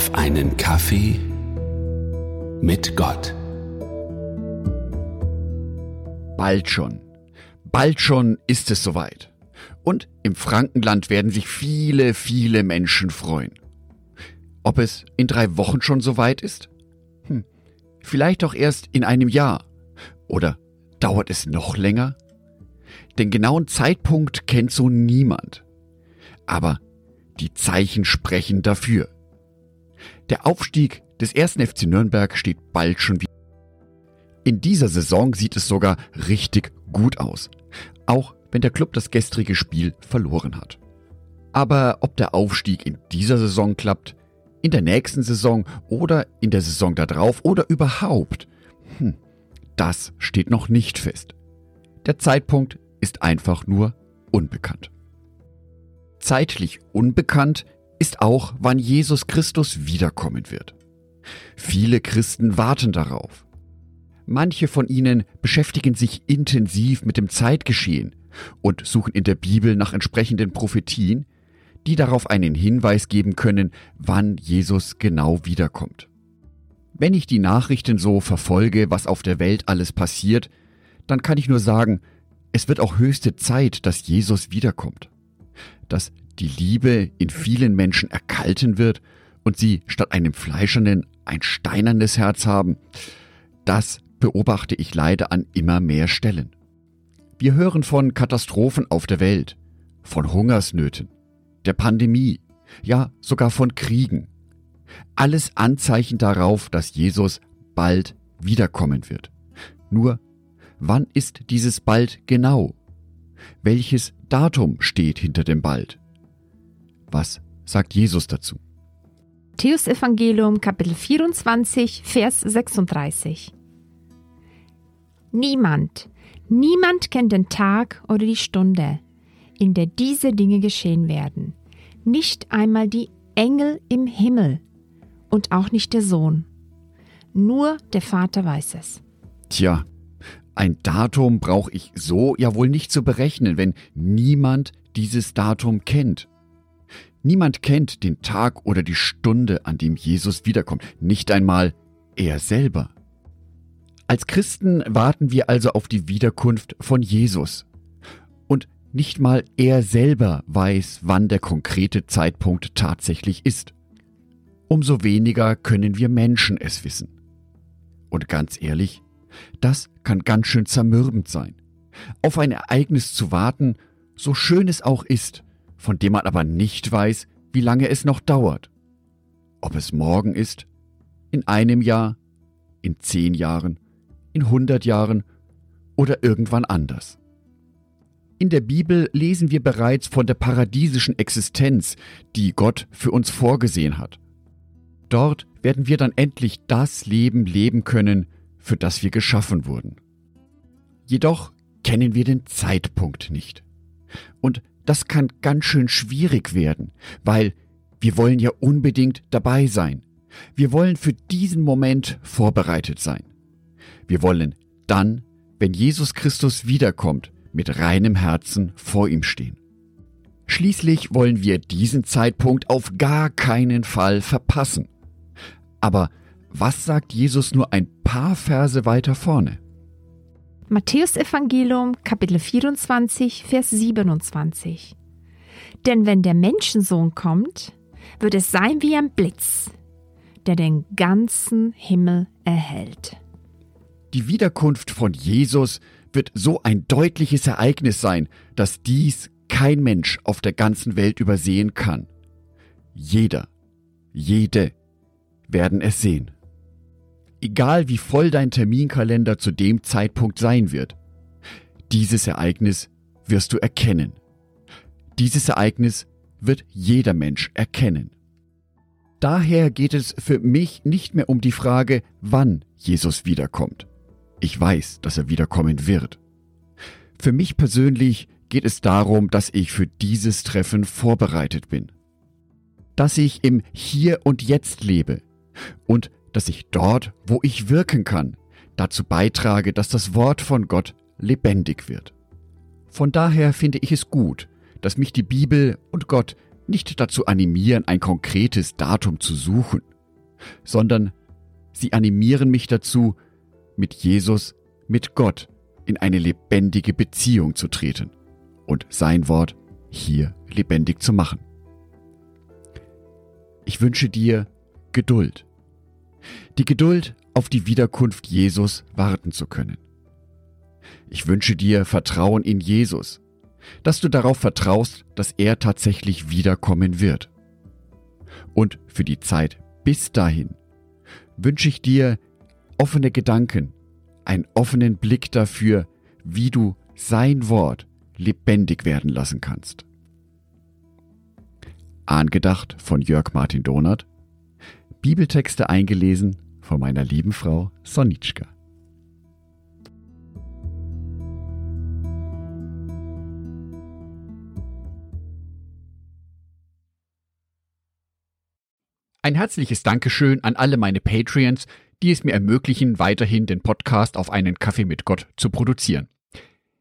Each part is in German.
auf einen Kaffee mit Gott. Bald schon. Bald schon ist es soweit. Und im Frankenland werden sich viele, viele Menschen freuen. Ob es in drei Wochen schon soweit ist? Hm, vielleicht auch erst in einem Jahr. Oder dauert es noch länger? Den genauen Zeitpunkt kennt so niemand. Aber die Zeichen sprechen dafür. Der Aufstieg des ersten FC Nürnberg steht bald schon wieder. In dieser Saison sieht es sogar richtig gut aus. Auch wenn der Club das gestrige Spiel verloren hat. Aber ob der Aufstieg in dieser Saison klappt, in der nächsten Saison oder in der Saison darauf oder überhaupt, hm, das steht noch nicht fest. Der Zeitpunkt ist einfach nur unbekannt. Zeitlich unbekannt ist auch, wann Jesus Christus wiederkommen wird. Viele Christen warten darauf. Manche von ihnen beschäftigen sich intensiv mit dem Zeitgeschehen und suchen in der Bibel nach entsprechenden Prophetien, die darauf einen Hinweis geben können, wann Jesus genau wiederkommt. Wenn ich die Nachrichten so verfolge, was auf der Welt alles passiert, dann kann ich nur sagen, es wird auch höchste Zeit, dass Jesus wiederkommt. Dass die Liebe in vielen Menschen erkalten wird und sie statt einem fleischernen ein steinernes Herz haben, das beobachte ich leider an immer mehr Stellen. Wir hören von Katastrophen auf der Welt, von Hungersnöten, der Pandemie, ja sogar von Kriegen. Alles Anzeichen darauf, dass Jesus bald wiederkommen wird. Nur, wann ist dieses bald genau? Welches Datum steht hinter dem bald? Was sagt Jesus dazu? Matthäus Evangelium Kapitel 24 Vers 36 Niemand, niemand kennt den Tag oder die Stunde, in der diese Dinge geschehen werden. Nicht einmal die Engel im Himmel und auch nicht der Sohn. Nur der Vater weiß es. Tja, ein Datum brauche ich so ja wohl nicht zu berechnen, wenn niemand dieses Datum kennt. Niemand kennt den Tag oder die Stunde, an dem Jesus wiederkommt, nicht einmal er selber. Als Christen warten wir also auf die Wiederkunft von Jesus. Und nicht mal er selber weiß, wann der konkrete Zeitpunkt tatsächlich ist. Umso weniger können wir Menschen es wissen. Und ganz ehrlich, das kann ganz schön zermürbend sein. Auf ein Ereignis zu warten, so schön es auch ist, von dem man aber nicht weiß, wie lange es noch dauert. Ob es morgen ist, in einem Jahr, in zehn Jahren, in hundert Jahren oder irgendwann anders. In der Bibel lesen wir bereits von der paradiesischen Existenz, die Gott für uns vorgesehen hat. Dort werden wir dann endlich das Leben leben können, für das wir geschaffen wurden. Jedoch kennen wir den Zeitpunkt nicht. Und das kann ganz schön schwierig werden, weil wir wollen ja unbedingt dabei sein. Wir wollen für diesen Moment vorbereitet sein. Wir wollen dann, wenn Jesus Christus wiederkommt, mit reinem Herzen vor ihm stehen. Schließlich wollen wir diesen Zeitpunkt auf gar keinen Fall verpassen. Aber was sagt Jesus nur ein paar Verse weiter vorne? Matthäus Evangelium Kapitel 24 Vers 27 Denn wenn der Menschensohn kommt, wird es sein wie ein Blitz, der den ganzen Himmel erhält. Die Wiederkunft von Jesus wird so ein deutliches Ereignis sein, dass dies kein Mensch auf der ganzen Welt übersehen kann. Jeder, jede werden es sehen egal wie voll dein Terminkalender zu dem Zeitpunkt sein wird. Dieses Ereignis wirst du erkennen. Dieses Ereignis wird jeder Mensch erkennen. Daher geht es für mich nicht mehr um die Frage, wann Jesus wiederkommt. Ich weiß, dass er wiederkommen wird. Für mich persönlich geht es darum, dass ich für dieses Treffen vorbereitet bin. Dass ich im Hier und Jetzt lebe und dass ich dort, wo ich wirken kann, dazu beitrage, dass das Wort von Gott lebendig wird. Von daher finde ich es gut, dass mich die Bibel und Gott nicht dazu animieren, ein konkretes Datum zu suchen. sondern sie animieren mich dazu, mit Jesus, mit Gott in eine lebendige Beziehung zu treten und sein Wort hier lebendig zu machen. Ich wünsche dir Geduld. Die Geduld, auf die Wiederkunft Jesus warten zu können. Ich wünsche dir Vertrauen in Jesus, dass du darauf vertraust, dass er tatsächlich wiederkommen wird. Und für die Zeit bis dahin wünsche ich dir offene Gedanken, einen offenen Blick dafür, wie du sein Wort lebendig werden lassen kannst. Angedacht von Jörg Martin Donat, Bibeltexte eingelesen von meiner lieben Frau Sonitschka. Ein herzliches Dankeschön an alle meine Patreons, die es mir ermöglichen, weiterhin den Podcast auf einen Kaffee mit Gott zu produzieren.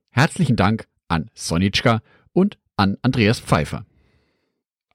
Herzlichen Dank an Sonitschka und an Andreas Pfeiffer.